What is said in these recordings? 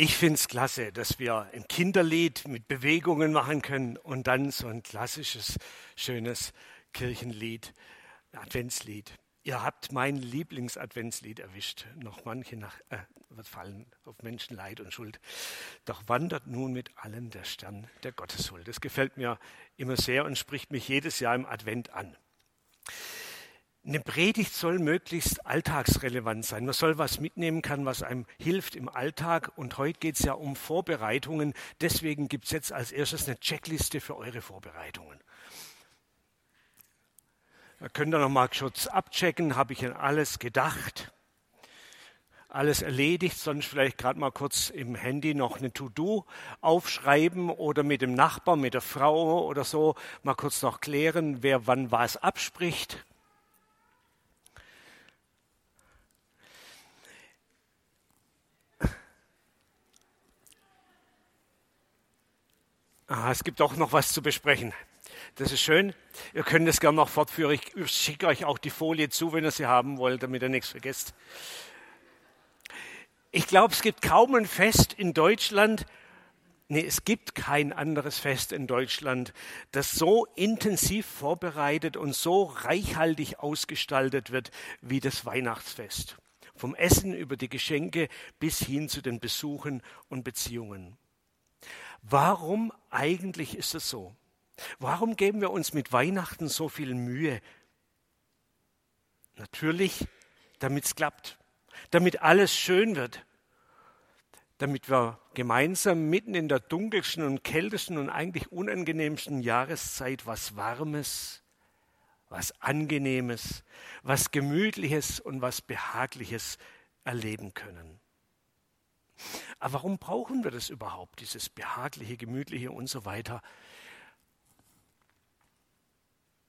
Ich finde es klasse, dass wir ein Kinderlied mit Bewegungen machen können und dann so ein klassisches, schönes Kirchenlied, Adventslied. Ihr habt mein Lieblingsadventslied erwischt. Noch manche nach, äh, fallen auf Menschen Leid und Schuld. Doch wandert nun mit allen der Stern der Gotteshuld. Das gefällt mir immer sehr und spricht mich jedes Jahr im Advent an. Eine Predigt soll möglichst alltagsrelevant sein. Man soll was mitnehmen können, was einem hilft im Alltag. Und heute geht es ja um Vorbereitungen. Deswegen gibt es jetzt als erstes eine Checkliste für eure Vorbereitungen. Da könnt ihr nochmal kurz abchecken, habe ich an alles gedacht, alles erledigt, sonst vielleicht gerade mal kurz im Handy noch eine To-Do aufschreiben oder mit dem Nachbar, mit der Frau oder so mal kurz noch klären, wer wann was abspricht. Ah, es gibt auch noch was zu besprechen. Das ist schön. Ihr könnt es gerne noch fortführen. Ich schicke euch auch die Folie zu, wenn ihr sie haben wollt, damit ihr nichts vergesst. Ich glaube, es gibt kaum ein Fest in Deutschland, nee, es gibt kein anderes Fest in Deutschland, das so intensiv vorbereitet und so reichhaltig ausgestaltet wird wie das Weihnachtsfest. Vom Essen über die Geschenke bis hin zu den Besuchen und Beziehungen. Warum eigentlich ist es so? Warum geben wir uns mit Weihnachten so viel Mühe? Natürlich, damit es klappt, damit alles schön wird, damit wir gemeinsam mitten in der dunkelsten und kältesten und eigentlich unangenehmsten Jahreszeit was Warmes, was Angenehmes, was Gemütliches und was Behagliches erleben können. Aber warum brauchen wir das überhaupt, dieses behagliche, gemütliche und so weiter?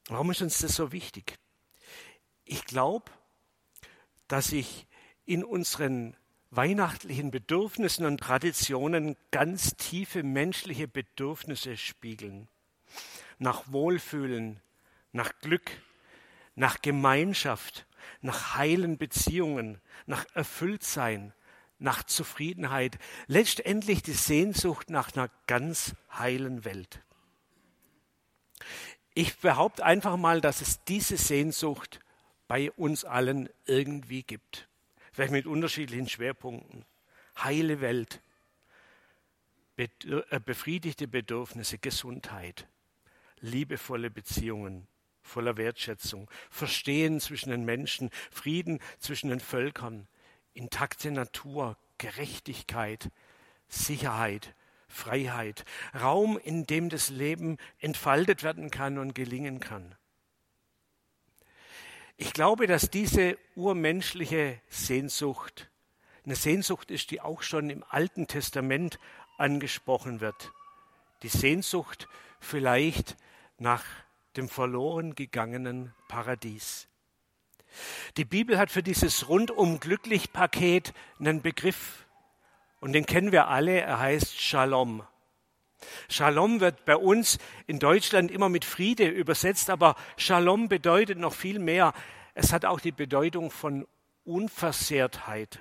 Warum ist uns das so wichtig? Ich glaube, dass sich in unseren weihnachtlichen Bedürfnissen und Traditionen ganz tiefe menschliche Bedürfnisse spiegeln. Nach Wohlfühlen, nach Glück, nach Gemeinschaft, nach heilen Beziehungen, nach Erfülltsein, nach Zufriedenheit, letztendlich die Sehnsucht nach einer ganz heilen Welt. Ich behaupte einfach mal, dass es diese Sehnsucht bei uns allen irgendwie gibt. Vielleicht mit unterschiedlichen Schwerpunkten. Heile Welt, äh, befriedigte Bedürfnisse, Gesundheit, liebevolle Beziehungen voller Wertschätzung, Verstehen zwischen den Menschen, Frieden zwischen den Völkern, intakte Natur, Gerechtigkeit, Sicherheit, Freiheit, Raum, in dem das Leben entfaltet werden kann und gelingen kann. Ich glaube, dass diese urmenschliche Sehnsucht eine Sehnsucht ist, die auch schon im Alten Testament angesprochen wird. Die Sehnsucht vielleicht nach dem verloren gegangenen Paradies. Die Bibel hat für dieses rundum glücklich Paket einen Begriff und den kennen wir alle, er heißt Shalom. Shalom wird bei uns in Deutschland immer mit Friede übersetzt, aber Shalom bedeutet noch viel mehr. Es hat auch die Bedeutung von Unversehrtheit,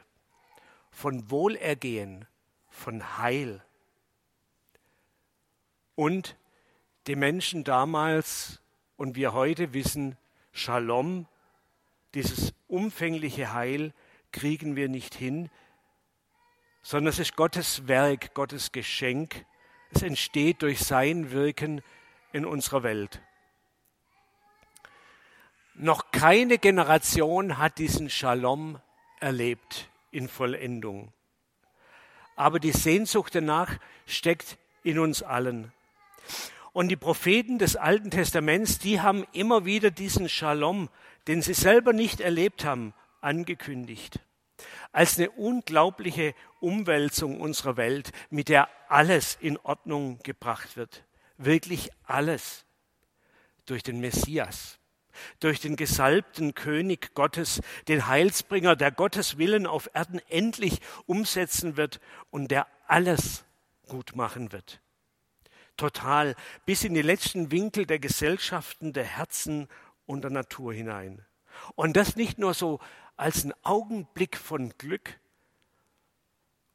von Wohlergehen, von Heil. Und die Menschen damals und wir heute wissen, Shalom dieses umfängliche Heil kriegen wir nicht hin, sondern es ist Gottes Werk, Gottes Geschenk. Es entsteht durch sein Wirken in unserer Welt. Noch keine Generation hat diesen Shalom erlebt in Vollendung. Aber die Sehnsucht danach steckt in uns allen. Und die Propheten des Alten Testaments, die haben immer wieder diesen Shalom den sie selber nicht erlebt haben, angekündigt. Als eine unglaubliche Umwälzung unserer Welt, mit der alles in Ordnung gebracht wird. Wirklich alles. Durch den Messias, durch den gesalbten König Gottes, den Heilsbringer, der Gottes Willen auf Erden endlich umsetzen wird und der alles gut machen wird. Total, bis in die letzten Winkel der Gesellschaften, der Herzen und der Natur hinein. Und das nicht nur so als ein Augenblick von Glück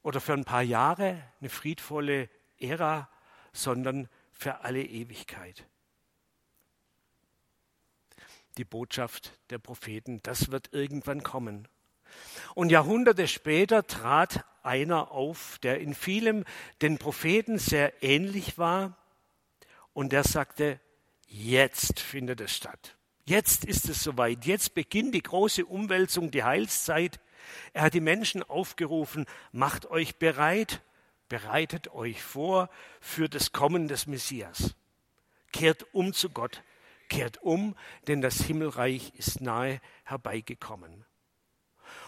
oder für ein paar Jahre eine friedvolle Ära, sondern für alle Ewigkeit. Die Botschaft der Propheten, das wird irgendwann kommen. Und Jahrhunderte später trat einer auf, der in vielem den Propheten sehr ähnlich war, und der sagte, jetzt findet es statt. Jetzt ist es soweit. Jetzt beginnt die große Umwälzung, die Heilszeit. Er hat die Menschen aufgerufen, macht euch bereit, bereitet euch vor für das Kommen des Messias. Kehrt um zu Gott, kehrt um, denn das Himmelreich ist nahe herbeigekommen.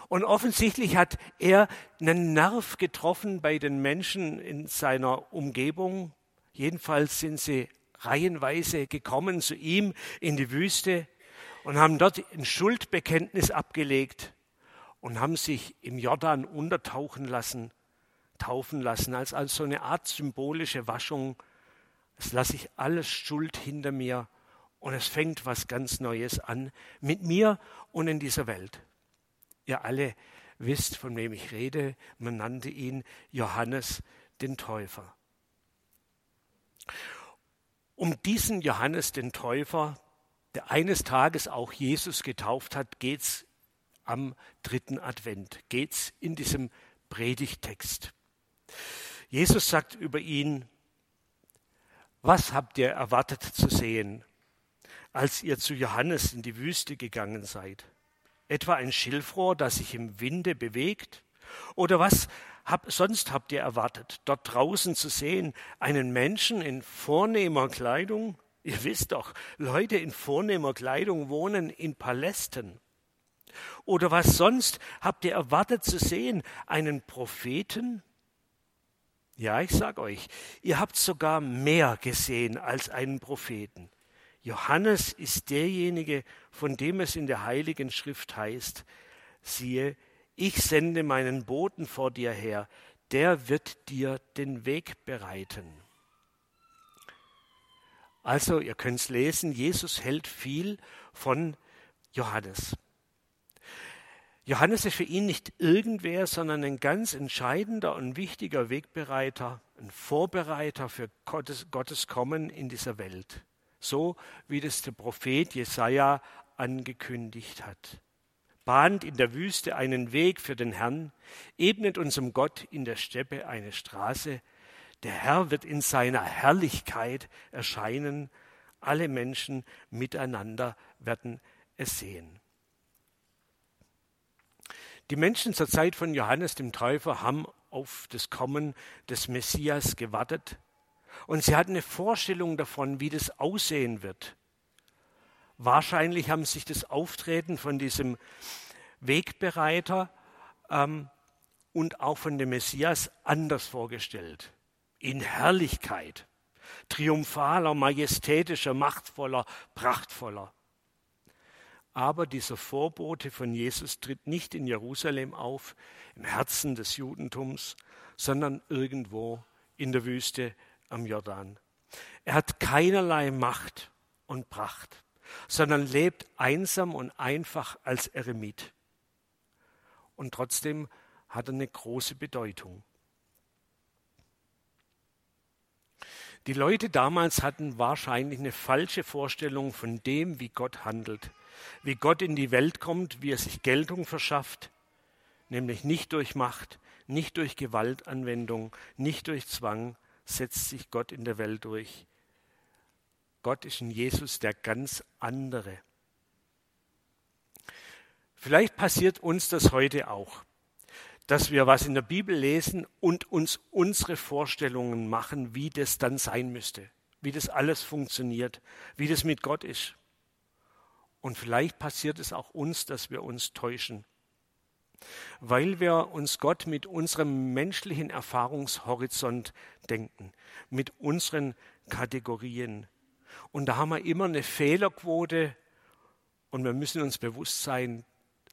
Und offensichtlich hat er einen Nerv getroffen bei den Menschen in seiner Umgebung. Jedenfalls sind sie reihenweise gekommen zu ihm in die Wüste und haben dort ein Schuldbekenntnis abgelegt und haben sich im Jordan untertauchen lassen, taufen lassen, als, als so eine Art symbolische Waschung. Es lasse ich alles Schuld hinter mir und es fängt was ganz Neues an mit mir und in dieser Welt. Ihr alle wisst, von wem ich rede. Man nannte ihn Johannes den Täufer. Um diesen Johannes den Täufer, der eines Tages auch Jesus getauft hat, geht's am dritten Advent, geht's in diesem Predigtext. Jesus sagt über ihn, was habt ihr erwartet zu sehen, als ihr zu Johannes in die Wüste gegangen seid? Etwa ein Schilfrohr, das sich im Winde bewegt? Oder was hab, sonst habt ihr erwartet, dort draußen zu sehen, einen Menschen in vornehmer Kleidung? Ihr wisst doch, Leute in vornehmer Kleidung wohnen in Palästen. Oder was sonst habt ihr erwartet zu sehen, einen Propheten? Ja, ich sag euch, ihr habt sogar mehr gesehen als einen Propheten. Johannes ist derjenige, von dem es in der heiligen Schrift heißt, siehe, ich sende meinen Boten vor dir her, der wird dir den Weg bereiten. Also, ihr könnt es lesen, Jesus hält viel von Johannes. Johannes ist für ihn nicht irgendwer, sondern ein ganz entscheidender und wichtiger Wegbereiter, ein Vorbereiter für Gottes, Gottes Kommen in dieser Welt. So wie das der Prophet Jesaja angekündigt hat bahnt in der Wüste einen Weg für den Herrn, ebnet unserem Gott in der Steppe eine Straße. Der Herr wird in seiner Herrlichkeit erscheinen, alle Menschen miteinander werden es sehen. Die Menschen zur Zeit von Johannes dem Täufer haben auf das Kommen des Messias gewartet und sie hatten eine Vorstellung davon, wie das aussehen wird. Wahrscheinlich haben sich das Auftreten von diesem Wegbereiter ähm, und auch von dem Messias anders vorgestellt. In Herrlichkeit, triumphaler, majestätischer, machtvoller, prachtvoller. Aber dieser Vorbote von Jesus tritt nicht in Jerusalem auf, im Herzen des Judentums, sondern irgendwo in der Wüste am Jordan. Er hat keinerlei Macht und Pracht sondern lebt einsam und einfach als Eremit. Und trotzdem hat er eine große Bedeutung. Die Leute damals hatten wahrscheinlich eine falsche Vorstellung von dem, wie Gott handelt, wie Gott in die Welt kommt, wie er sich Geltung verschafft, nämlich nicht durch Macht, nicht durch Gewaltanwendung, nicht durch Zwang setzt sich Gott in der Welt durch. Gott ist in Jesus der ganz andere. Vielleicht passiert uns das heute auch, dass wir was in der Bibel lesen und uns unsere Vorstellungen machen, wie das dann sein müsste, wie das alles funktioniert, wie das mit Gott ist. Und vielleicht passiert es auch uns, dass wir uns täuschen, weil wir uns Gott mit unserem menschlichen Erfahrungshorizont denken, mit unseren Kategorien, und da haben wir immer eine Fehlerquote und wir müssen uns bewusst sein,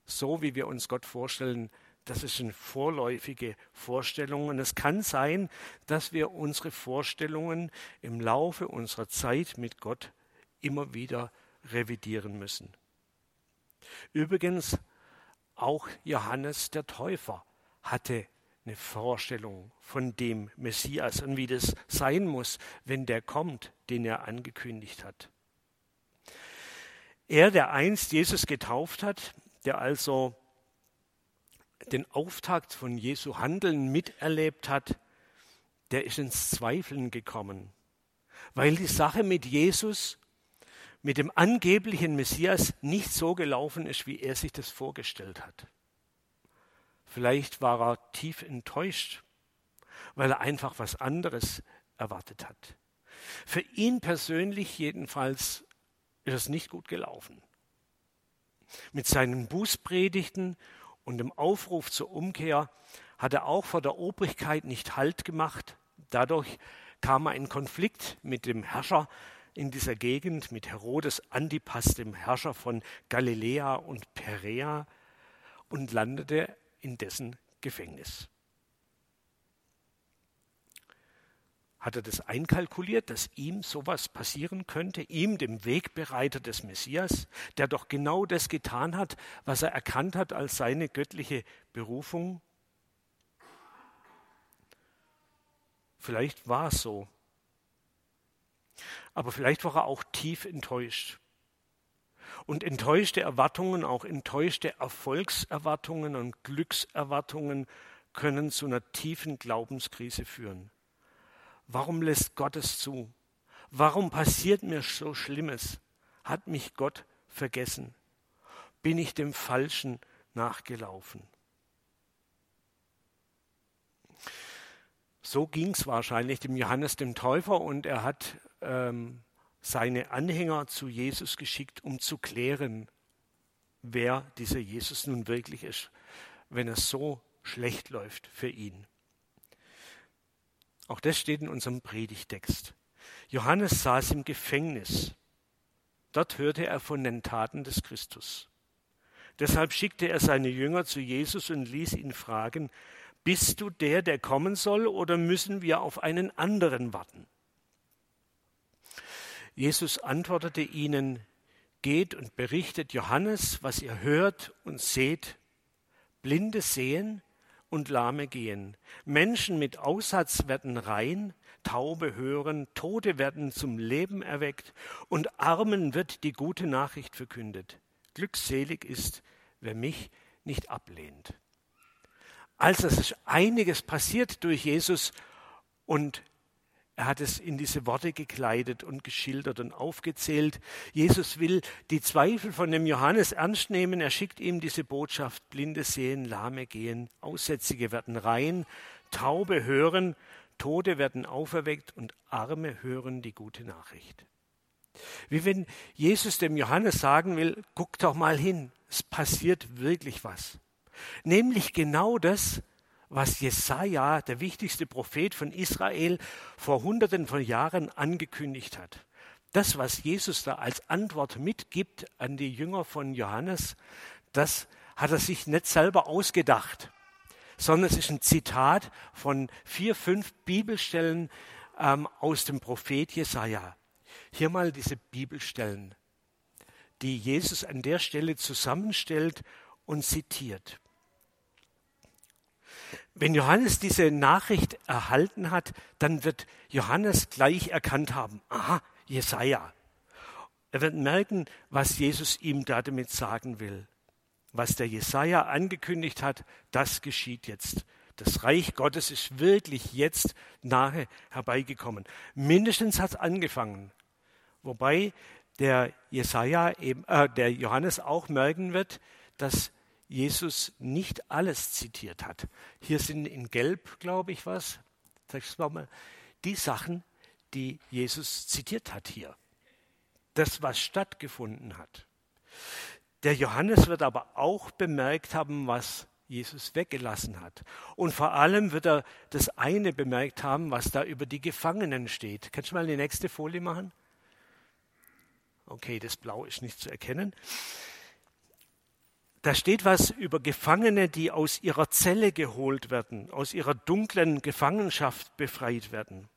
so wie wir uns Gott vorstellen, das ist eine vorläufige Vorstellung. Und es kann sein, dass wir unsere Vorstellungen im Laufe unserer Zeit mit Gott immer wieder revidieren müssen. Übrigens, auch Johannes der Täufer hatte eine Vorstellung von dem Messias und wie das sein muss, wenn der kommt, den er angekündigt hat. Er, der einst Jesus getauft hat, der also den Auftakt von Jesu Handeln miterlebt hat, der ist ins Zweifeln gekommen, weil die Sache mit Jesus, mit dem angeblichen Messias nicht so gelaufen ist, wie er sich das vorgestellt hat. Vielleicht war er tief enttäuscht, weil er einfach was anderes erwartet hat. Für ihn persönlich jedenfalls ist es nicht gut gelaufen. Mit seinen Bußpredigten und dem Aufruf zur Umkehr hat er auch vor der Obrigkeit nicht Halt gemacht. Dadurch kam er in Konflikt mit dem Herrscher in dieser Gegend, mit Herodes Antipas, dem Herrscher von Galiläa und Perea, und landete in dessen Gefängnis. Hat er das einkalkuliert, dass ihm sowas passieren könnte, ihm, dem Wegbereiter des Messias, der doch genau das getan hat, was er erkannt hat als seine göttliche Berufung? Vielleicht war es so. Aber vielleicht war er auch tief enttäuscht. Und enttäuschte Erwartungen, auch enttäuschte Erfolgserwartungen und Glückserwartungen können zu einer tiefen Glaubenskrise führen. Warum lässt Gott es zu? Warum passiert mir so Schlimmes? Hat mich Gott vergessen? Bin ich dem Falschen nachgelaufen? So ging es wahrscheinlich dem Johannes dem Täufer und er hat ähm, seine Anhänger zu Jesus geschickt, um zu klären, wer dieser Jesus nun wirklich ist, wenn es so schlecht läuft für ihn. Auch das steht in unserem Predigtext. Johannes saß im Gefängnis. Dort hörte er von den Taten des Christus. Deshalb schickte er seine Jünger zu Jesus und ließ ihn fragen, bist du der, der kommen soll, oder müssen wir auf einen anderen warten? Jesus antwortete ihnen, geht und berichtet Johannes, was ihr hört und seht. Blinde sehen und Lahme gehen. Menschen mit Aussatz werden rein, Taube hören, Tote werden zum Leben erweckt und Armen wird die gute Nachricht verkündet. Glückselig ist, wer mich nicht ablehnt. Also es ist einiges passiert durch Jesus und er hat es in diese Worte gekleidet und geschildert und aufgezählt. Jesus will die Zweifel von dem Johannes ernst nehmen. Er schickt ihm diese Botschaft. Blinde sehen, Lahme gehen, Aussätzige werden rein, Taube hören, Tote werden auferweckt und Arme hören die gute Nachricht. Wie wenn Jesus dem Johannes sagen will, guck doch mal hin, es passiert wirklich was. Nämlich genau das, was Jesaja, der wichtigste Prophet von Israel, vor hunderten von Jahren angekündigt hat. Das, was Jesus da als Antwort mitgibt an die Jünger von Johannes, das hat er sich nicht selber ausgedacht, sondern es ist ein Zitat von vier, fünf Bibelstellen ähm, aus dem Prophet Jesaja. Hier mal diese Bibelstellen, die Jesus an der Stelle zusammenstellt und zitiert. Wenn Johannes diese Nachricht erhalten hat, dann wird Johannes gleich erkannt haben, aha, Jesaja. Er wird merken, was Jesus ihm damit sagen will. Was der Jesaja angekündigt hat, das geschieht jetzt. Das Reich Gottes ist wirklich jetzt nahe herbeigekommen. Mindestens hat es angefangen. Wobei der Jesaja eben, äh, der Johannes auch merken wird, dass Jesus nicht alles zitiert hat. Hier sind in Gelb, glaube ich, was, die Sachen, die Jesus zitiert hat hier. Das, was stattgefunden hat. Der Johannes wird aber auch bemerkt haben, was Jesus weggelassen hat. Und vor allem wird er das eine bemerkt haben, was da über die Gefangenen steht. Kannst du mal die nächste Folie machen? Okay, das Blau ist nicht zu erkennen. Da steht was über Gefangene, die aus ihrer Zelle geholt werden, aus ihrer dunklen Gefangenschaft befreit werden.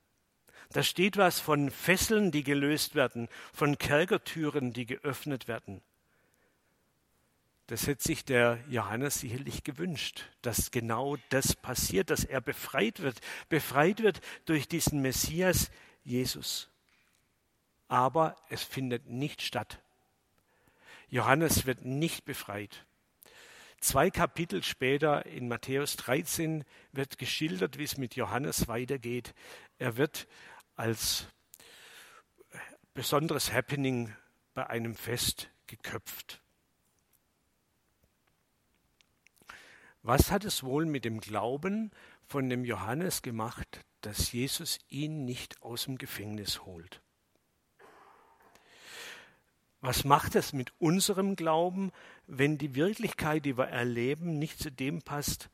Da steht was von Fesseln, die gelöst werden, von Kerkertüren, die geöffnet werden. Das hätte sich der Johannes sicherlich gewünscht, dass genau das passiert, dass er befreit wird, befreit wird durch diesen Messias Jesus. Aber es findet nicht statt. Johannes wird nicht befreit. Zwei Kapitel später in Matthäus 13 wird geschildert, wie es mit Johannes weitergeht. Er wird als besonderes Happening bei einem Fest geköpft. Was hat es wohl mit dem Glauben von dem Johannes gemacht, dass Jesus ihn nicht aus dem Gefängnis holt? Was macht es mit unserem Glauben, wenn die Wirklichkeit, die wir erleben, nicht zu dem passt,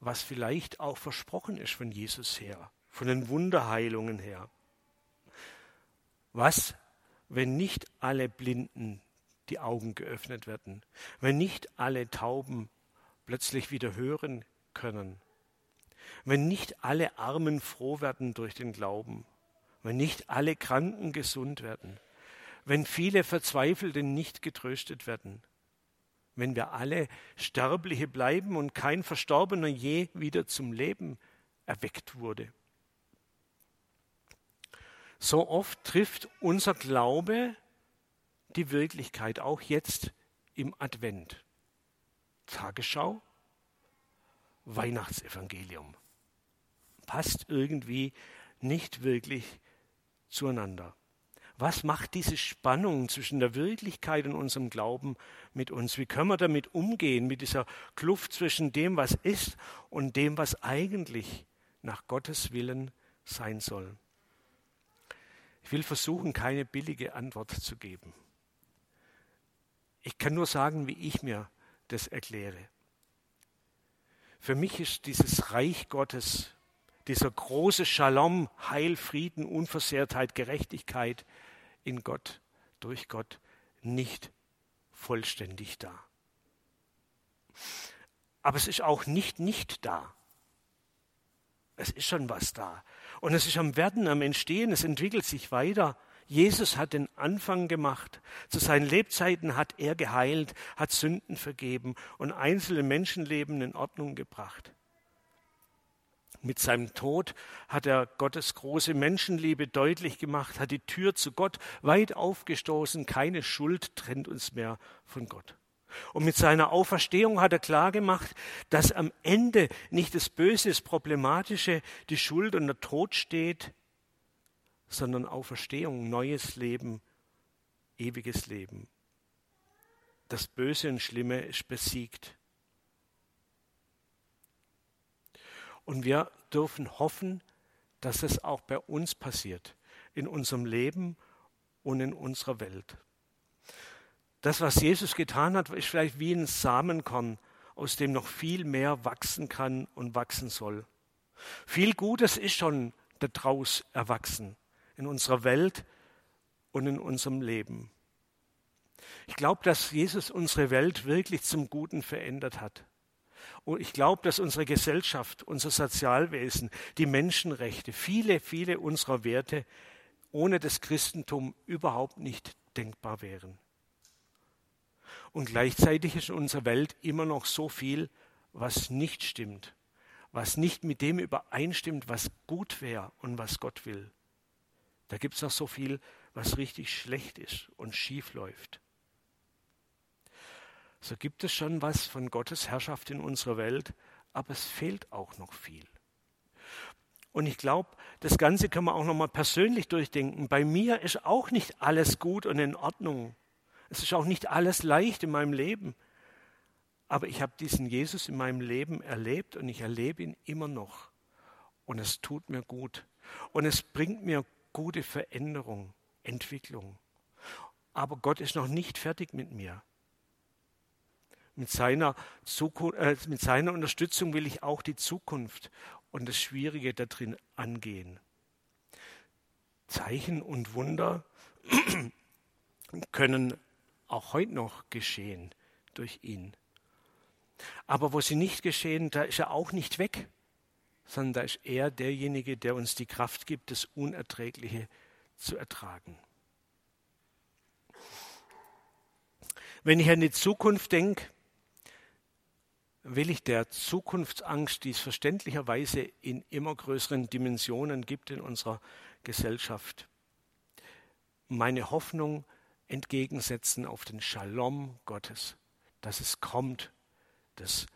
was vielleicht auch versprochen ist von Jesus her, von den Wunderheilungen her? Was, wenn nicht alle Blinden die Augen geöffnet werden, wenn nicht alle Tauben plötzlich wieder hören können, wenn nicht alle Armen froh werden durch den Glauben, wenn nicht alle Kranken gesund werden, wenn viele Verzweifelte nicht getröstet werden, wenn wir alle Sterbliche bleiben und kein Verstorbener je wieder zum Leben erweckt wurde. So oft trifft unser Glaube die Wirklichkeit, auch jetzt im Advent. Tagesschau, Weihnachtsevangelium. Passt irgendwie nicht wirklich zueinander. Was macht diese Spannung zwischen der Wirklichkeit und unserem Glauben mit uns? Wie können wir damit umgehen, mit dieser Kluft zwischen dem, was ist und dem, was eigentlich nach Gottes Willen sein soll? Ich will versuchen, keine billige Antwort zu geben. Ich kann nur sagen, wie ich mir das erkläre. Für mich ist dieses Reich Gottes, dieser große Shalom, Heil, Frieden, Unversehrtheit, Gerechtigkeit in Gott, durch Gott nicht vollständig da. Aber es ist auch nicht nicht da. Es ist schon was da. Und es ist am Werden, am Entstehen, es entwickelt sich weiter. Jesus hat den Anfang gemacht. Zu seinen Lebzeiten hat er geheilt, hat Sünden vergeben und einzelne Menschenleben in Ordnung gebracht. Mit seinem Tod hat er Gottes große Menschenliebe deutlich gemacht, hat die Tür zu Gott weit aufgestoßen. Keine Schuld trennt uns mehr von Gott. Und mit seiner Auferstehung hat er klargemacht, dass am Ende nicht das Böse, das Problematische, die Schuld und der Tod steht, sondern Auferstehung, neues Leben, ewiges Leben. Das Böse und Schlimme ist besiegt. Und wir dürfen hoffen, dass es auch bei uns passiert, in unserem Leben und in unserer Welt. Das, was Jesus getan hat, ist vielleicht wie ein Samenkorn, aus dem noch viel mehr wachsen kann und wachsen soll. Viel Gutes ist schon daraus erwachsen in unserer Welt und in unserem Leben. Ich glaube, dass Jesus unsere Welt wirklich zum Guten verändert hat. Und ich glaube, dass unsere Gesellschaft, unser Sozialwesen, die Menschenrechte, viele, viele unserer Werte ohne das Christentum überhaupt nicht denkbar wären. Und gleichzeitig ist in unserer Welt immer noch so viel, was nicht stimmt, was nicht mit dem übereinstimmt, was gut wäre und was Gott will. Da gibt es noch so viel, was richtig schlecht ist und schief läuft. So gibt es schon was von Gottes Herrschaft in unserer Welt, aber es fehlt auch noch viel. Und ich glaube, das Ganze kann man auch noch mal persönlich durchdenken. Bei mir ist auch nicht alles gut und in Ordnung. Es ist auch nicht alles leicht in meinem Leben. Aber ich habe diesen Jesus in meinem Leben erlebt und ich erlebe ihn immer noch. Und es tut mir gut. Und es bringt mir gute Veränderung, Entwicklung. Aber Gott ist noch nicht fertig mit mir. Mit seiner, Zukunft, äh, mit seiner Unterstützung will ich auch die Zukunft und das Schwierige darin angehen. Zeichen und Wunder können auch heute noch geschehen durch ihn. Aber wo sie nicht geschehen, da ist er auch nicht weg sondern da ist er derjenige, der uns die Kraft gibt, das Unerträgliche zu ertragen. Wenn ich an die Zukunft denke, will ich der Zukunftsangst, die es verständlicherweise in immer größeren Dimensionen gibt in unserer Gesellschaft, meine Hoffnung entgegensetzen auf den Shalom Gottes, dass es kommt, das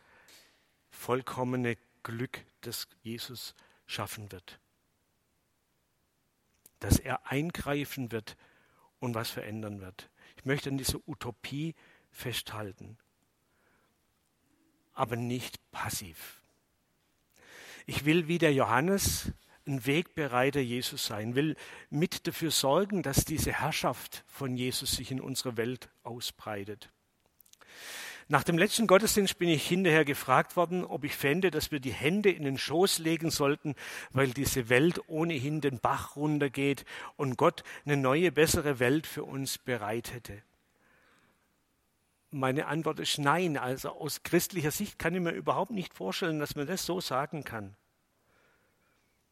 vollkommene Glück, das Jesus schaffen wird, dass er eingreifen wird und was verändern wird. Ich möchte an dieser Utopie festhalten, aber nicht passiv. Ich will wie der Johannes ein Wegbereiter Jesus sein, will mit dafür sorgen, dass diese Herrschaft von Jesus sich in unserer Welt ausbreitet. Nach dem letzten Gottesdienst bin ich hinterher gefragt worden, ob ich fände, dass wir die Hände in den Schoß legen sollten, weil diese Welt ohnehin den Bach runtergeht und Gott eine neue, bessere Welt für uns bereitete. Meine Antwort ist nein. Also aus christlicher Sicht kann ich mir überhaupt nicht vorstellen, dass man das so sagen kann.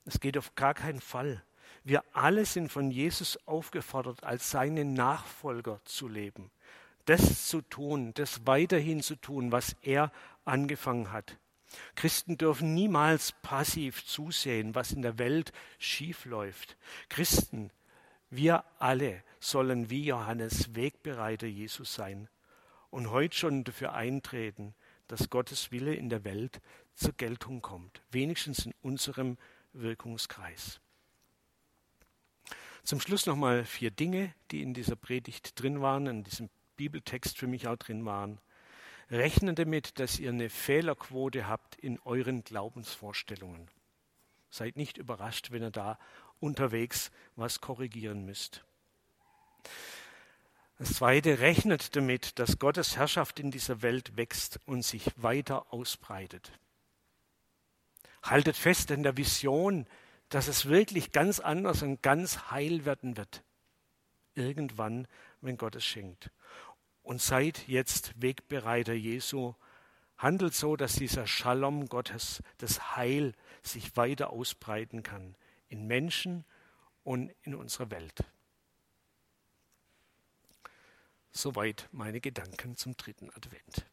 Es geht auf gar keinen Fall. Wir alle sind von Jesus aufgefordert, als seine Nachfolger zu leben das zu tun, das weiterhin zu tun, was er angefangen hat. Christen dürfen niemals passiv zusehen, was in der Welt schiefläuft. Christen, wir alle sollen wie Johannes Wegbereiter Jesus sein und heute schon dafür eintreten, dass Gottes Wille in der Welt zur Geltung kommt, wenigstens in unserem Wirkungskreis. Zum Schluss nochmal vier Dinge, die in dieser Predigt drin waren, in diesem Bibeltext für mich auch drin waren. Rechne damit, dass ihr eine Fehlerquote habt in euren Glaubensvorstellungen. Seid nicht überrascht, wenn ihr da unterwegs was korrigieren müsst. Das zweite, rechnet damit, dass Gottes Herrschaft in dieser Welt wächst und sich weiter ausbreitet. Haltet fest an der Vision, dass es wirklich ganz anders und ganz heil werden wird. Irgendwann, wenn Gott es schenkt und seid jetzt Wegbereiter Jesu. Handelt so, dass dieser Shalom Gottes, das Heil, sich weiter ausbreiten kann in Menschen und in unserer Welt. Soweit meine Gedanken zum dritten Advent.